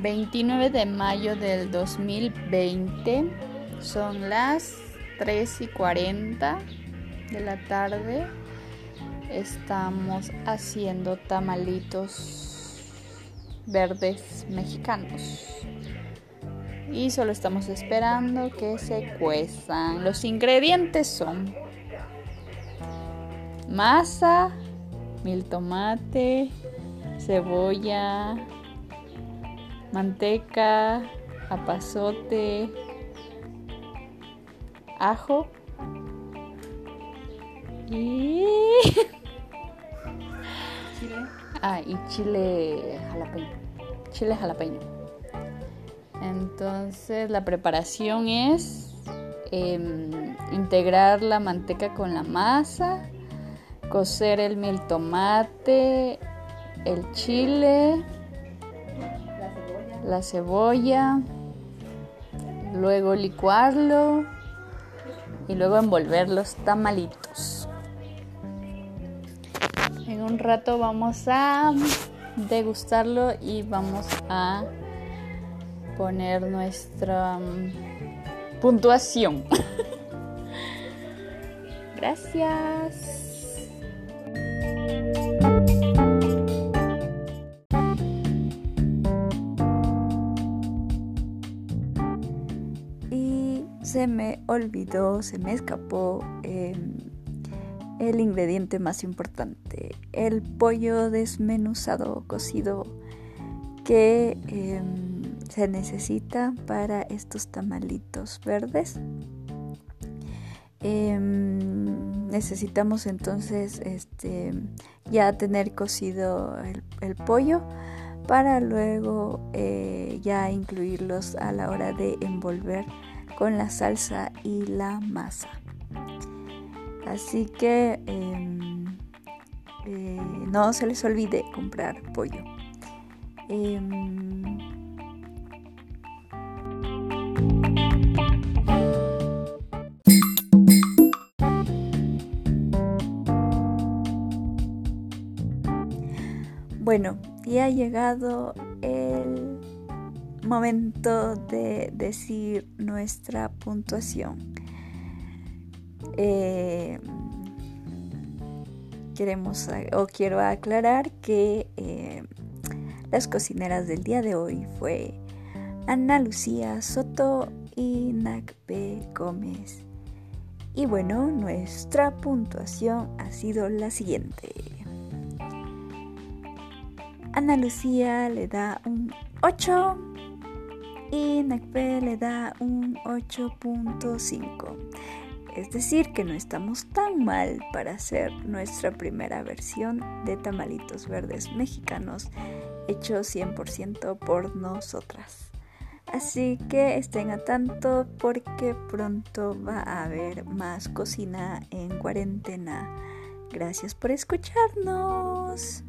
29 de mayo del 2020. Son las 3 y 40 de la tarde. Estamos haciendo tamalitos verdes mexicanos. Y solo estamos esperando que se cuezan. Los ingredientes son masa, mil tomate, cebolla, manteca, apazote, ajo y chile. Ah, y chile jalapeño. Chile jalapeño. Entonces la preparación es em, integrar la manteca con la masa, cocer el mil tomate, el chile, la cebolla, luego licuarlo y luego envolver los tamalitos. En un rato vamos a degustarlo y vamos a poner nuestra mm, puntuación. Gracias. Se me olvidó, se me escapó em, el ingrediente más importante, el pollo desmenuzado cocido que em, se necesita para estos tamalitos verdes. Em, necesitamos entonces este, ya tener cocido el, pollo para luego eh, ya incluirlos a la hora de envolver con la salsa y la masa. Así que em, eh, no se les olvide comprar pollo. Em, bueno, ya ha llegado el momento de decir nuestra puntuación. Eh, queremos o quiero aclarar que eh, las cocineras del día de hoy fue Ana Lucía Soto y Nacbe Gómez. Y bueno, nuestra puntuación ha sido la siguiente. Ana Lucía le da un 8 y NACPE le da un 8.5. Es decir, que no estamos tan mal para hacer nuestra primera versión de tamalitos verdes mexicanos hechos 100% por nosotras. Así que estén a tanto porque pronto va a haber más cocina en cuarentena. Gracias por escucharnos.